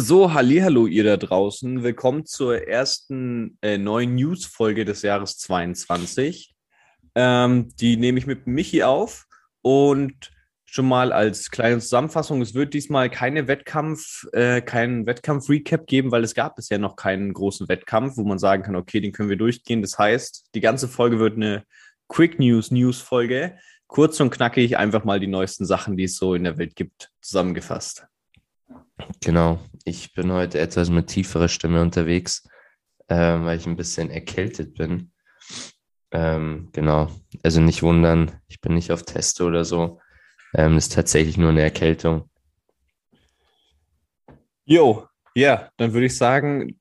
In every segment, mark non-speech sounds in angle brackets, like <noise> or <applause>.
So, hallo ihr da draußen. Willkommen zur ersten äh, neuen News-Folge des Jahres 22. Ähm, die nehme ich mit Michi auf und schon mal als kleine Zusammenfassung, es wird diesmal keine Wettkampf, äh, keinen Wettkampf-Recap geben, weil es gab bisher noch keinen großen Wettkampf, wo man sagen kann, okay, den können wir durchgehen. Das heißt, die ganze Folge wird eine Quick News News Folge. Kurz und knackig einfach mal die neuesten Sachen, die es so in der Welt gibt, zusammengefasst. Genau, ich bin heute etwas mit tieferer Stimme unterwegs, äh, weil ich ein bisschen erkältet bin. Ähm, genau, also nicht wundern, ich bin nicht auf Teste oder so. Ähm, ist tatsächlich nur eine Erkältung. Jo, ja, dann würde ich sagen,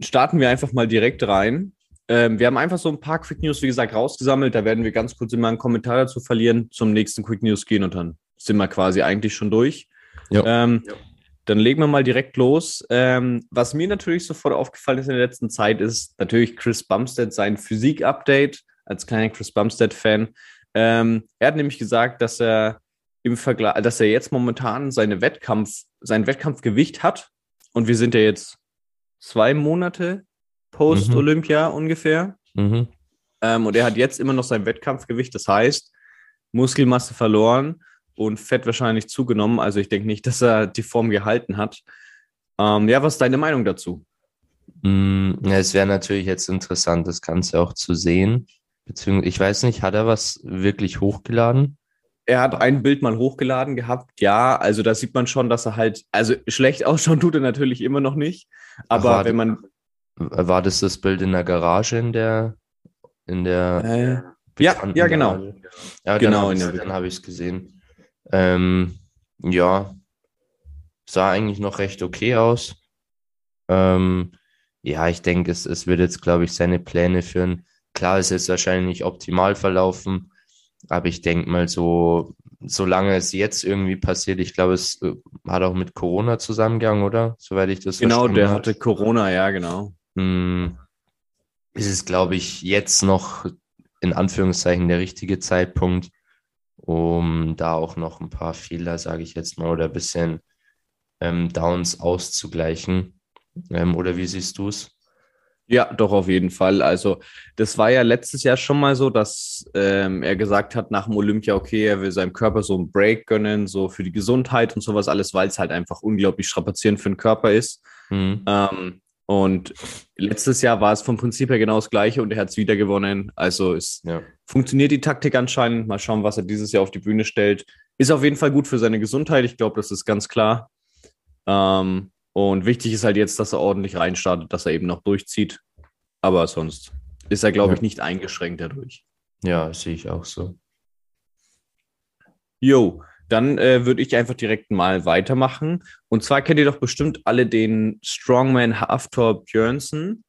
starten wir einfach mal direkt rein. Ähm, wir haben einfach so ein paar Quick News, wie gesagt, rausgesammelt. Da werden wir ganz kurz immer einen Kommentar dazu verlieren, zum nächsten Quick News gehen und dann sind wir quasi eigentlich schon durch. Ähm, dann legen wir mal direkt los. Ähm, was mir natürlich sofort aufgefallen ist in der letzten Zeit, ist natürlich Chris Bumstead sein Physik-Update als kleiner Chris Bumstead-Fan. Ähm, er hat nämlich gesagt, dass er im Vergleich, dass er jetzt momentan seine Wettkampf, sein Wettkampfgewicht hat. Und wir sind ja jetzt zwei Monate post-Olympia ungefähr. Mhm. Ähm, und er hat jetzt immer noch sein Wettkampfgewicht. Das heißt, Muskelmasse verloren und Fett wahrscheinlich zugenommen. Also ich denke nicht, dass er die Form gehalten hat. Ähm, ja, was ist deine Meinung dazu? Mm, ja, es wäre natürlich jetzt interessant, das Ganze auch zu sehen. Beziehungsweise, ich weiß nicht, hat er was wirklich hochgeladen? Er hat ein Bild mal hochgeladen gehabt, ja. Also da sieht man schon, dass er halt, also schlecht <laughs> ausschauen tut er natürlich immer noch nicht. Aber war, wenn man. War das das Bild in der Garage, in der, in der Äh, ja, ja, genau. Ja, Genau, dann habe ich es gesehen. Ähm, ja, sah eigentlich noch recht okay aus. Ähm, ja, ich denke, es, es wird jetzt, glaube ich, seine Pläne führen. Klar, es ist wahrscheinlich nicht optimal verlaufen, aber ich denke mal so, solange es jetzt irgendwie passiert, ich glaube, es äh, hat auch mit Corona zusammengegangen, oder? Soweit ich das Genau, der hatte Corona, ja, genau. Hm, ist es, glaube ich, jetzt noch in Anführungszeichen der richtige Zeitpunkt, um da auch noch ein paar Fehler, sage ich jetzt mal, oder ein bisschen ähm, Downs auszugleichen. Ähm, oder wie siehst du es? Ja, doch, auf jeden Fall. Also, das war ja letztes Jahr schon mal so, dass ähm, er gesagt hat nach dem Olympia, okay, er will seinem Körper so einen Break gönnen, so für die Gesundheit und sowas alles, weil es halt einfach unglaublich strapazierend für den Körper ist. Hm, Ähm, und letztes Jahr war es vom Prinzip her genau das Gleiche und er hat es wieder gewonnen. Also es ja. Funktioniert die Taktik anscheinend. Mal schauen, was er dieses Jahr auf die Bühne stellt. Ist auf jeden Fall gut für seine Gesundheit. Ich glaube, das ist ganz klar. Ähm, und wichtig ist halt jetzt, dass er ordentlich reinstartet, dass er eben noch durchzieht. Aber sonst ist er, glaube Ja. ich, nicht eingeschränkt dadurch. Ja, sehe ich auch so. Jo, dann äh, würde ich einfach direkt mal weitermachen. Und zwar kennt ihr doch bestimmt alle den Strongman Haftor Björnsen.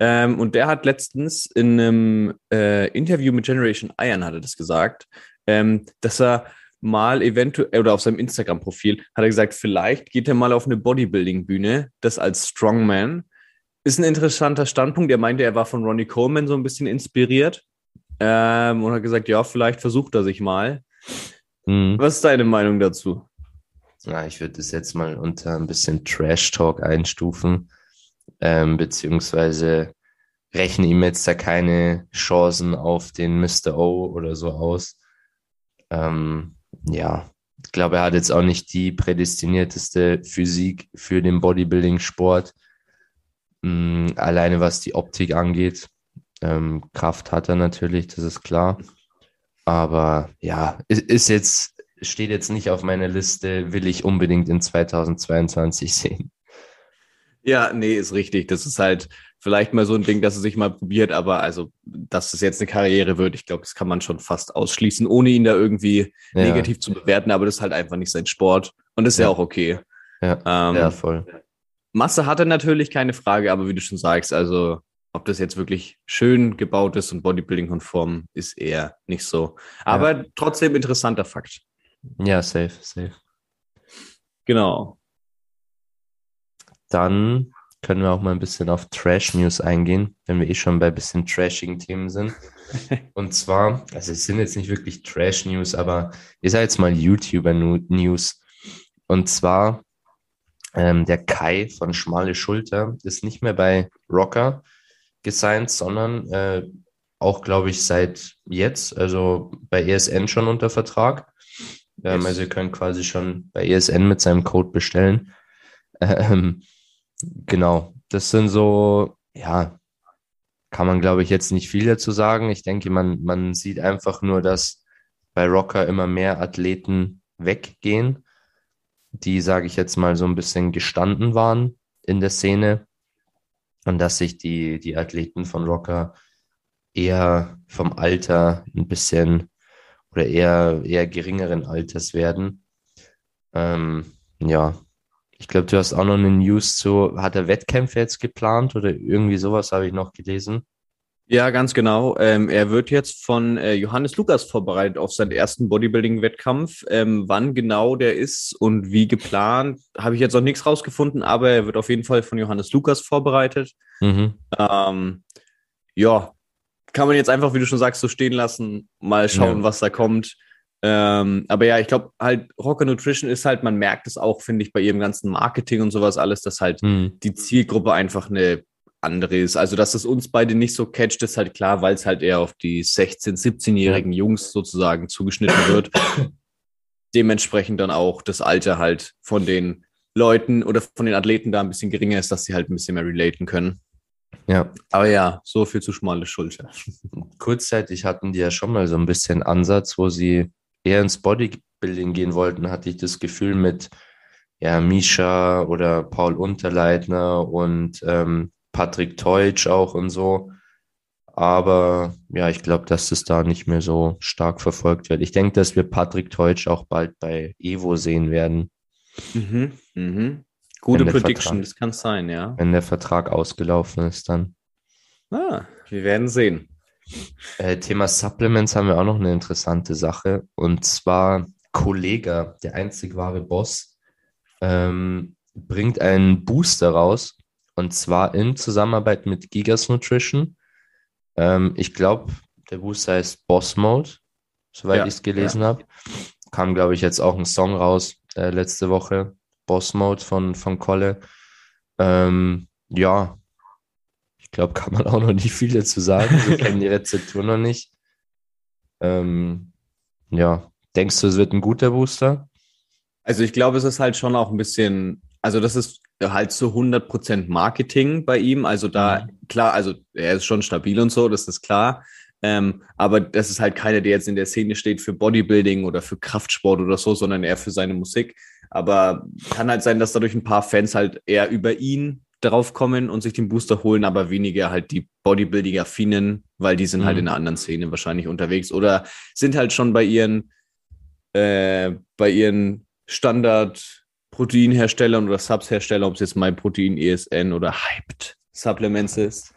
Ähm, und der hat letztens in einem äh, Interview mit Generation Iron, hat er das gesagt, ähm, dass er mal eventuell, oder auf seinem Instagram-Profil, hat er gesagt, vielleicht geht er mal auf eine Bodybuilding-Bühne, das als Strongman. Ist ein interessanter Standpunkt. Er meinte, er war von Ronnie Coleman so ein bisschen inspiriert. Ähm, und hat gesagt, ja, vielleicht versucht er sich mal. Hm. Was ist deine Meinung dazu? Ja, ich würde das jetzt mal unter ein bisschen Trash-Talk einstufen, ähm, beziehungsweise rechne ihm jetzt da keine Chancen auf den Mr. O oder so aus. Ähm, ja, ich glaube, er hat jetzt auch nicht die prädestinierteste Physik für den Bodybuilding-Sport. Mm, alleine was die Optik angeht. Ähm, Kraft hat er natürlich, das ist klar. Aber ja, ist, ist jetzt, steht jetzt nicht auf meiner Liste, will ich unbedingt in 2022 <laughs> sehen. Ja, nee, ist richtig. Das ist halt vielleicht mal so ein Ding, dass er sich mal probiert, aber also, dass es jetzt eine Karriere wird, ich glaube, das kann man schon fast ausschließen, ohne ihn da irgendwie Ja. negativ zu bewerten, aber das ist halt einfach nicht sein Sport und das ist ja, Ja. auch okay. Ja, Ähm, ja voll. Masse hat er natürlich keine Frage, aber wie du schon sagst, also ob das jetzt wirklich schön gebaut ist und Bodybuilding-konform, ist eher nicht so. Aber trotzdem interessanter Fakt. Ja, safe, safe. Genau. Dann können wir auch mal ein bisschen auf Trash-News eingehen, wenn wir eh schon bei ein bisschen trashigen Themen sind. <laughs> Und zwar, also es sind jetzt nicht wirklich Trash-News, aber ich sage jetzt mal YouTuber-News. Und zwar, ähm, der Kai von Schmale Schulter ist nicht mehr bei Rocker gesigned, sondern äh, auch, glaube ich, seit jetzt, also bei ESN schon unter Vertrag. Ähm. Also ihr könnt quasi schon bei ESN mit seinem Code bestellen. <laughs> Ähm, genau, das sind so, ja, kann man, glaube ich, jetzt nicht viel dazu sagen. Ich denke, man, man sieht einfach nur, dass bei Rocker immer mehr Athleten weggehen, die, sage ich jetzt mal, so ein bisschen gestanden waren in der Szene und dass sich die, die Athleten von Rocker eher vom Alter ein bisschen oder eher, eher geringeren Alters werden. Ähm, ja, ich glaube, du hast auch noch eine News zu, hat er Wettkämpfe jetzt geplant oder irgendwie sowas habe ich noch gelesen. Ja, ganz genau. Ähm, er wird jetzt von äh, Johannes Lukas vorbereitet auf seinen ersten Bodybuilding-Wettkampf. Ähm, wann genau der ist und wie geplant, habe ich jetzt noch nichts rausgefunden, aber er wird auf jeden Fall von Johannes Lukas vorbereitet. Mhm. Ähm, ja, kann man jetzt einfach, wie du schon sagst, so stehen lassen, mal schauen, Ja. was da kommt. Ähm, aber ja, ich glaube halt, Rocker Nutrition ist halt, man merkt es auch, finde ich, bei ihrem ganzen Marketing und sowas alles, dass halt Mhm. die Zielgruppe einfach eine andere ist. Also, dass es uns beide nicht so catcht, ist halt klar, weil es halt eher auf die 16-, 17-jährigen Jungs sozusagen zugeschnitten wird. <coughs> Dementsprechend dann auch das Alter halt von den Leuten oder von den Athleten da ein bisschen geringer ist, dass sie halt ein bisschen mehr relaten können. Ja, Aber ja, so viel zu schmale Schulter. kurzzeitig hatten die ja schon mal so ein bisschen Ansatz, wo sie eher ins Bodybuilding gehen wollten, hatte ich das Gefühl mit ja, Misha oder Paul Unterleitner und ähm, Patrick Teutsch auch und so. Aber ja, ich glaube, dass das da nicht mehr so stark verfolgt wird. Ich denke, dass wir Patrick Teutsch auch bald bei Evo sehen werden, Mhm. Mhm. Gute Prediction, Vertrag- das kann sein, ja. wenn der Vertrag ausgelaufen ist dann. Ah, wir werden sehen. Äh, Thema Supplements haben wir auch noch eine interessante Sache. Und zwar Kollega, der einzig wahre Boss, ähm, bringt einen Booster raus. Und zwar in Zusammenarbeit mit Gigas Nutrition. Ähm, ich glaube, der Booster heißt Boss Mode, soweit Ja, ich es gelesen habe. Kam, glaube ich, jetzt auch ein Song raus äh, letzte Woche. Boss Mode von, von Kolle. Ähm, ja, ich glaube, kann man auch noch nicht viel dazu sagen. Wir <laughs> kennen die Rezeptur noch nicht. Ähm, ja, denkst du, es wird ein guter Booster? Also ich glaube, es ist halt schon auch ein bisschen, also das ist halt zu 100% Marketing bei ihm. Also da, klar, also er ist schon stabil und so, das ist klar. Ähm, aber das ist halt keiner, der jetzt in der Szene steht für Bodybuilding oder für Kraftsport oder so, sondern eher für seine Musik. Aber kann halt sein, dass dadurch ein paar Fans halt eher über ihn drauf kommen und sich den Booster holen, aber weniger halt die Bodybuilding-Affinen, weil die sind halt Mhm. in einer anderen Szene wahrscheinlich unterwegs oder sind halt schon bei ihren, äh, bei ihren Standard-Proteinherstellern oder Subs-Herstellern, ob es jetzt MyProtein, ESN oder Hyped Supplements ist.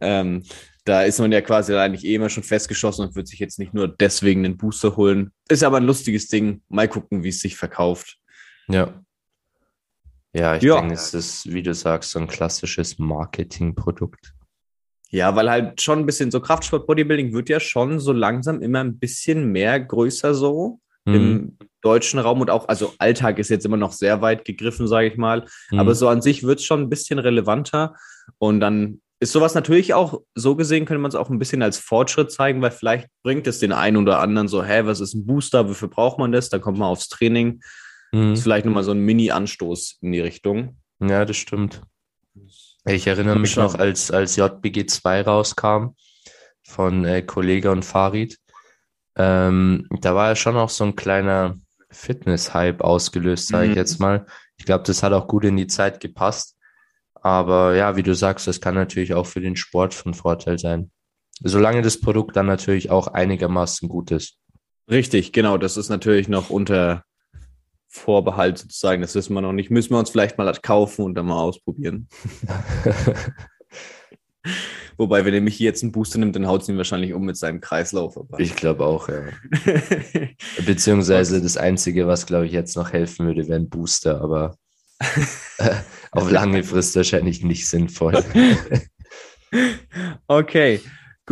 Ähm, da ist man ja quasi eigentlich eh immer schon festgeschossen und wird sich jetzt nicht nur deswegen einen Booster holen. Ist aber ein lustiges Ding. Mal gucken, wie es sich verkauft. Ja. Ja, ich Ja. denke, es ist, wie du sagst, so ein klassisches Marketingprodukt. Ja, weil halt schon ein bisschen so Kraftsport-Bodybuilding wird ja schon so langsam immer ein bisschen mehr größer so Mhm. im deutschen Raum und auch, also Alltag ist jetzt immer noch sehr weit gegriffen, sage ich mal. Mhm. Aber so an sich wird es schon ein bisschen relevanter. Und dann ist sowas natürlich auch, so gesehen könnte man es auch ein bisschen als Fortschritt zeigen, weil vielleicht bringt es den einen oder anderen so, hä, was ist ein Booster, wofür braucht man das? Dann kommt man aufs Training. Mhm. ist vielleicht nochmal so ein Mini-Anstoß in die Richtung. Ja, das stimmt. Ich erinnere mich noch, als, als JBG 2 rauskam von äh, Kollege und Farid. Ähm, da war ja schon auch so ein kleiner Fitness-Hype ausgelöst, sage ich Mhm. jetzt mal. Ich glaube, das hat auch gut in die Zeit gepasst. Aber ja, wie du sagst, das kann natürlich auch für den Sport von Vorteil sein. Solange das Produkt dann natürlich auch einigermaßen gut ist. Richtig, genau. Das ist natürlich noch unter Vorbehalt sozusagen. Das wissen wir noch nicht. Müssen wir uns vielleicht mal kaufen und dann mal ausprobieren. <laughs> Wobei, wenn er mich jetzt einen Booster nimmt, dann haut es ihn wahrscheinlich um mit seinem Kreislauf. Ich glaube auch, ja. <laughs> Beziehungsweise das Einzige, was, glaube ich, jetzt noch helfen würde, wäre ein Booster, aber <laughs> auf lange Frist wahrscheinlich nicht sinnvoll. okay,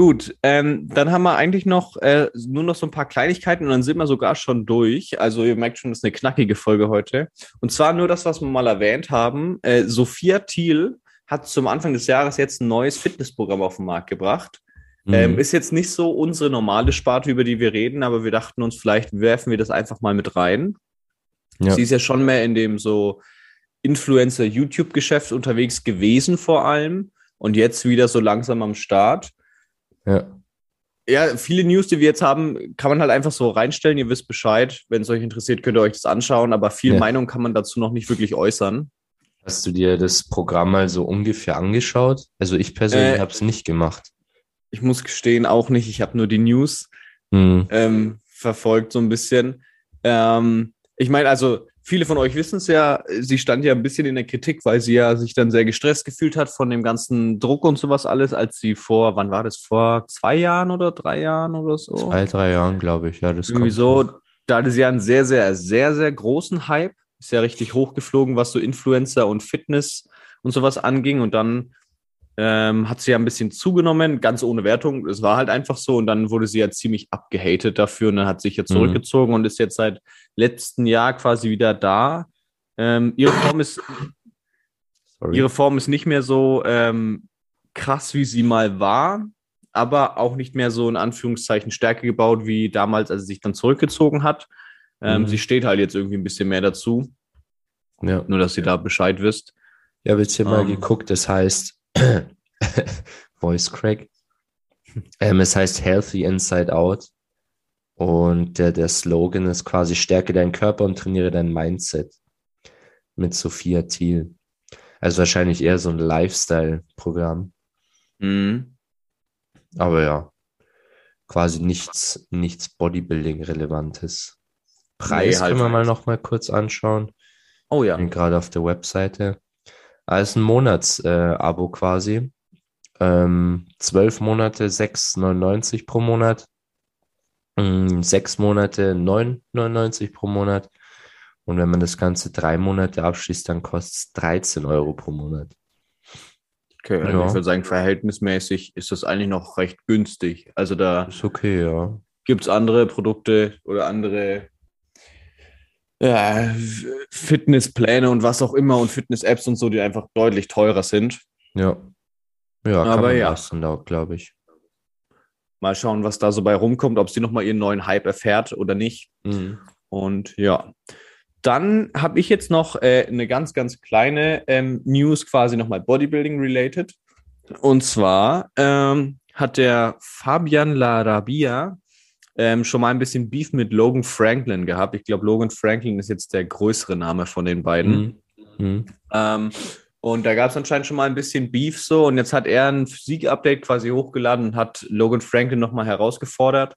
gut. Ähm, dann haben wir eigentlich noch äh, nur noch so ein paar Kleinigkeiten und dann sind wir sogar schon durch. Also ihr merkt schon, das ist eine knackige Folge heute. Und zwar nur das, was wir mal erwähnt haben. Äh, Sophia Thiel hat zum Anfang des Jahres jetzt ein neues Fitnessprogramm auf den Markt gebracht. Mhm. Ähm, ist jetzt nicht so unsere normale Sparte, über die wir reden, aber wir dachten uns, vielleicht werfen wir das einfach mal mit rein. Ja. Sie ist ja schon mehr in dem so Influencer-YouTube-Geschäft unterwegs gewesen vor allem und jetzt wieder so langsam am Start. Ja. Ja, viele News, die wir jetzt haben, kann man halt einfach so reinstellen. Ihr wisst Bescheid. Wenn es euch interessiert, könnt ihr euch das anschauen. Aber viel Ja. Meinung kann man dazu noch nicht wirklich äußern. Hast du dir das Programm mal so ungefähr angeschaut? Also ich persönlich Äh, habe es nicht gemacht. Ich muss gestehen, auch nicht. Ich habe nur die News Hm. ähm, verfolgt, so ein bisschen. Ähm, ich meine, also viele von euch wissen es ja, sie stand ja ein bisschen in der Kritik, weil sie ja sich dann sehr gestresst gefühlt hat von dem ganzen Druck und sowas alles, als sie vor, wann war das, vor zwei Jahren oder drei Jahren oder so? Zwei, drei Jahren, glaube ich. Ja, das Irgendwie kommt so, hoch. da hatte sie ja einen sehr, sehr, sehr, sehr großen Hype. Ist ja richtig hochgeflogen, was so Influencer und Fitness und sowas anging. Und dann ähm, hat sie ja ein bisschen zugenommen, ganz ohne Wertung. Es war halt einfach so. Und dann wurde sie ja ziemlich abgehatet dafür. Und dann hat sich jetzt Mhm. zurückgezogen und ist jetzt seit letztem Jahr quasi wieder da. Ähm, ihre Form ist Sorry. Ihre Form ist nicht mehr so ähm, krass, wie sie mal war, aber auch nicht mehr so in Anführungszeichen Stärke gebaut wie damals, als sie sich dann zurückgezogen hat. Ähm, Mhm. Sie steht halt jetzt irgendwie ein bisschen mehr dazu, ja. nur dass ihr da Bescheid wisst. Ich habe jetzt hier mal Ähm. geguckt, das heißt <coughs> Voice Crack. Ähm, es heißt Healthy Inside Out. Und der, der Slogan ist quasi Stärke deinen Körper und trainiere dein Mindset. Mit Sophia Thiel. Also wahrscheinlich eher so ein Lifestyle-Programm. Mhm. Aber ja, quasi nichts, nichts Bodybuilding-Relevantes. Preis Nee, halt können wir mal halt. noch mal kurz anschauen. Oh ja. bin gerade auf der Webseite. Als ein Monats-Abo quasi. Ähm, 12 Monate 6,99 pro Monat. Ähm, Sechs Monate 9,99 pro Monat. Und wenn man das Ganze drei Monate abschließt, dann kostet es 13 Euro pro Monat. Okay, also Ja. ich würde sagen, verhältnismäßig ist das eigentlich noch recht günstig. Also da Ist okay, ja. gibt es andere Produkte oder andere ja, Fitnesspläne und was auch immer und Fitness-Apps und so, die einfach deutlich teurer sind. Ja. Ja, kann Aber man ja. lassen, glaube ich. Mal schauen, was da so bei rumkommt, ob sie nochmal ihren neuen Hype erfährt oder nicht. Mhm. Und ja, dann habe ich jetzt noch äh, eine ganz, ganz kleine ähm, News quasi nochmal Bodybuilding-related. Und zwar ähm, hat der Fabian Larabia ähm, schon mal ein bisschen Beef mit Logan Franklin gehabt. Ich glaube, Logan Franklin ist jetzt der größere Name von den beiden. Mhm. Mhm. Ähm, und da gab es anscheinend schon mal ein bisschen Beef so. Und jetzt hat er ein Physik-Update quasi hochgeladen und hat Logan Franklin nochmal herausgefordert.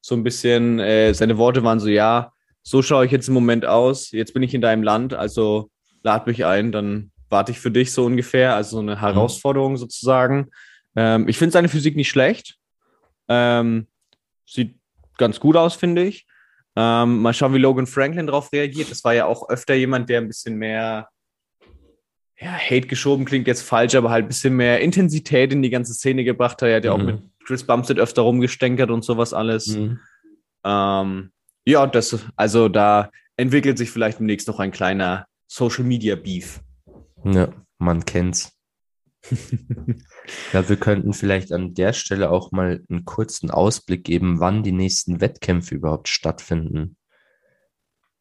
So ein bisschen, äh, seine Worte waren so, ja, so schaue ich jetzt im Moment aus. Jetzt bin ich in deinem Land, also lad mich ein, dann warte ich für dich so ungefähr. Also so eine Herausforderung sozusagen. Ähm, ich finde seine Physik nicht schlecht. Ähm, sieht ganz gut aus, finde ich. Ähm, mal schauen, wie Logan Franklin darauf reagiert. Das war ja auch öfter jemand, der ein bisschen mehr ja, Hate geschoben klingt jetzt falsch, aber halt ein bisschen mehr Intensität in die ganze Szene gebracht hat. Er hat ja auch Mhm. mit Chris Bumstead öfter rumgestänkert und sowas alles. Mhm. Ähm, ja, das, also da entwickelt sich vielleicht demnächst noch ein kleiner Social Media Beef. Ja, man kennt's. <laughs> ja, wir könnten vielleicht an der Stelle auch mal einen kurzen Ausblick geben, wann die nächsten Wettkämpfe überhaupt stattfinden.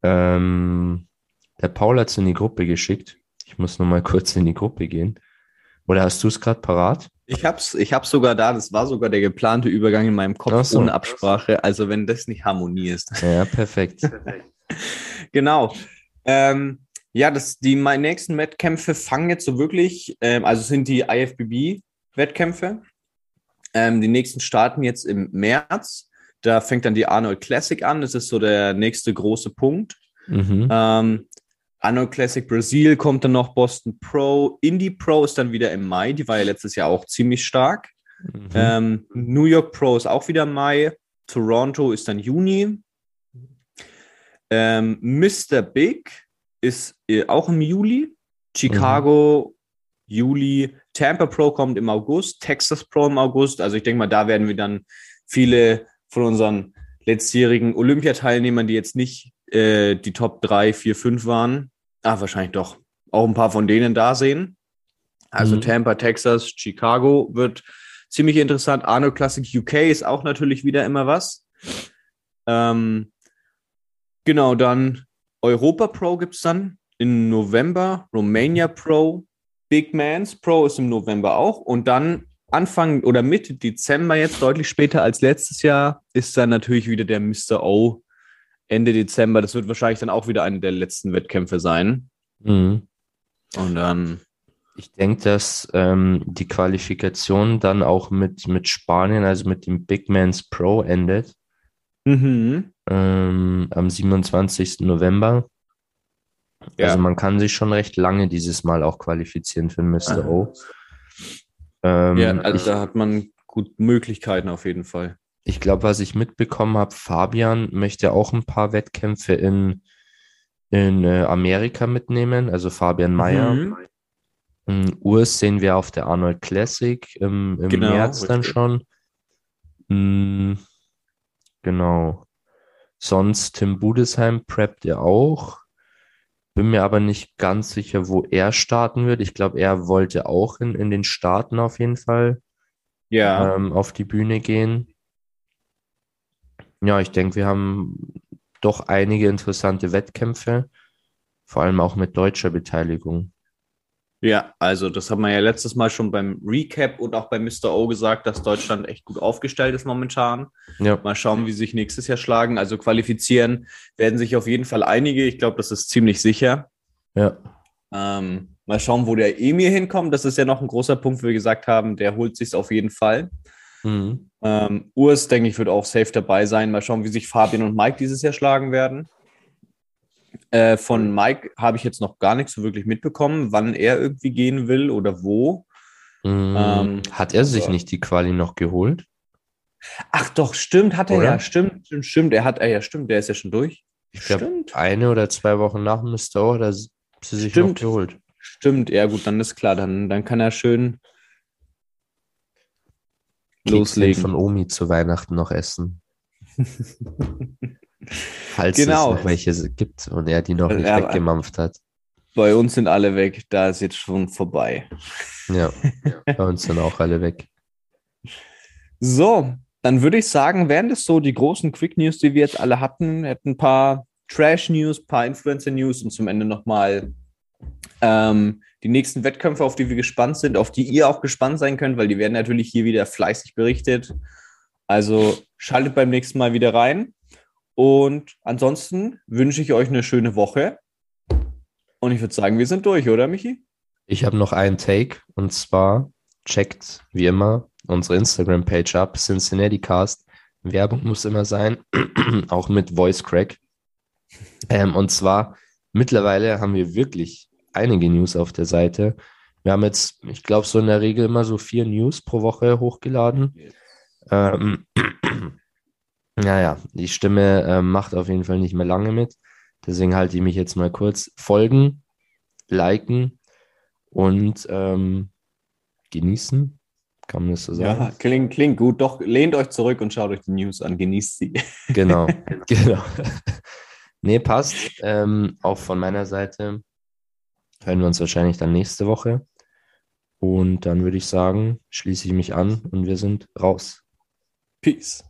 Ähm, der Paul hat's in die Gruppe geschickt. Ich muss noch mal <laughs> kurz in die Gruppe gehen. Oder hast du es gerade parat? Ich hab's, ich hab's sogar da, das war sogar der geplante Übergang in meinem Kopf so. ohne Absprache. Also wenn das nicht Harmonie ist. Ja, perfekt. <laughs> Genau. Ähm, ja, das, die meine nächsten Wettkämpfe fangen jetzt so wirklich, ähm, also sind die IFBB-Wettkämpfe. Ähm, die nächsten starten jetzt im März. Da fängt dann die Arnold Classic an. Das ist so der nächste große Punkt. Mhm. Ähm, Anno Classic Brasil kommt dann noch Boston Pro. Indie Pro ist dann wieder im Mai. Die war ja letztes Jahr auch ziemlich stark. Mhm. Ähm, New York Pro ist auch wieder Mai. Toronto ist dann Juni. Ähm, Mr. Big ist äh, auch im Juli. Chicago, Juli. Tampa Pro kommt im August. Texas Pro im August. Also ich denke mal, da werden wir dann viele von unseren letztjährigen Olympiateilnehmern, die jetzt nicht äh, die Top 3, 4, 5 waren, ah, wahrscheinlich doch, auch ein paar von denen da sehen. Also Mhm. Tampa, Texas, Chicago wird ziemlich interessant. Arno Classic UK ist auch natürlich wieder immer was. Ähm, genau, dann Europa Pro gibt es dann im November, Romania Pro, Big Mans Pro ist im November auch und dann Anfang oder Mitte Dezember, jetzt deutlich später als letztes Jahr, ist dann natürlich wieder der Mr. O Ende Dezember. Das wird wahrscheinlich dann auch wieder eine der letzten Wettkämpfe sein. Mhm. Und dann, Ich denke, dass ähm, die Qualifikation dann auch mit, mit Spanien, also mit dem Big Man's Pro endet mhm. Ähm, am 27. November. Ja. Also man kann sich schon recht lange dieses Mal auch qualifizieren für Mr. O. Ähm, ja, also ich da hat man gut Möglichkeiten auf jeden Fall. ich glaube, was ich mitbekommen habe, Fabian möchte auch ein paar Wettkämpfe in, in äh, Amerika mitnehmen, also Fabian Mayer. Mhm. Mm, Urs sehen wir auf der Arnold Classic im, im Genau, März dann richtig. schon. Mm, genau. Sonst Tim Budesheim preppt er auch. Bin mir aber nicht ganz sicher, wo er starten wird. Ich glaube, er wollte auch in, in den Staaten auf jeden Fall Ja, ähm, auf die Bühne gehen. Ja, ich denke, wir haben doch einige interessante Wettkämpfe, vor allem auch mit deutscher Beteiligung. Ja, also das haben wir ja letztes Mal schon beim Recap und auch bei Mr. O gesagt, dass Deutschland echt gut aufgestellt ist momentan. Ja, Mal schauen, wie sie sich nächstes Jahr schlagen. Also qualifizieren werden sich auf jeden Fall einige. Ich glaube, das ist ziemlich sicher. ja. Ähm, mal schauen, wo der Emir hinkommt. Das ist ja noch ein großer Punkt, wo wir gesagt haben, der holt sich auf jeden Fall. Mhm. Ähm, Urs, denke ich, wird auch safe dabei sein. Mal schauen, wie sich Fabian und Mike dieses Jahr schlagen werden. Äh, von Mike habe ich jetzt noch gar nichts so wirklich mitbekommen, wann er irgendwie gehen will oder wo. Mhm. Ähm, Hat er sich aber- nicht die Quali noch geholt? Ach doch, stimmt, hat er Oder? ja. Stimmt, stimmt, stimmt. Er hat, äh, ja, stimmt, der ist ja schon durch. Ich glaube, Stimmt. eine oder zwei Wochen nach Mr. O hat er sie sich noch Stimmt. geholt. Stimmt, ja gut, dann ist klar, dann, dann kann er schön loslegen. von Omi zu Weihnachten noch essen. <laughs> Falls Genau. es noch welche gibt und er die noch nicht Ja, weggemampft hat. Bei uns sind alle weg, da ist jetzt schon vorbei. Ja, <laughs> bei uns sind auch alle weg. So, dann würde ich sagen, wären das so die großen Quick News, die wir jetzt alle hatten. Wir hatten ein paar Trash News, ein paar Influencer News und zum Ende nochmal ähm, die nächsten Wettkämpfe, auf die wir gespannt sind, auf die ihr auch gespannt sein könnt, weil die werden natürlich hier wieder fleißig berichtet. Also schaltet beim nächsten Mal wieder rein. Und ansonsten wünsche ich euch eine schöne Woche. Und ich würde sagen, wir sind durch, oder Michi? Ich habe noch einen Take und zwar checkt wie immer unsere Instagram-Page ab, Cincinnati Cast. Werbung muss immer sein, <clears throat> auch mit Voice Crack. Ähm, und zwar mittlerweile haben wir wirklich einige News auf der Seite. Wir haben jetzt, ich glaube, so in der Regel immer so vier News pro Woche hochgeladen. Ähm, <clears throat> naja, die Stimme ähm, macht auf jeden Fall nicht mehr lange mit. Deswegen halte ich mich jetzt mal kurz. Folgen, liken und ähm, genießen. Kann man das so sagen? Ja, klingt, klingt gut. Doch, lehnt euch zurück und schaut euch die News an. Genießt sie. <laughs> Genau, genau. nee, passt. Ähm, auch von meiner Seite hören wir uns wahrscheinlich dann nächste Woche. Und dann würde ich sagen, schließe ich mich an und wir sind raus. Peace.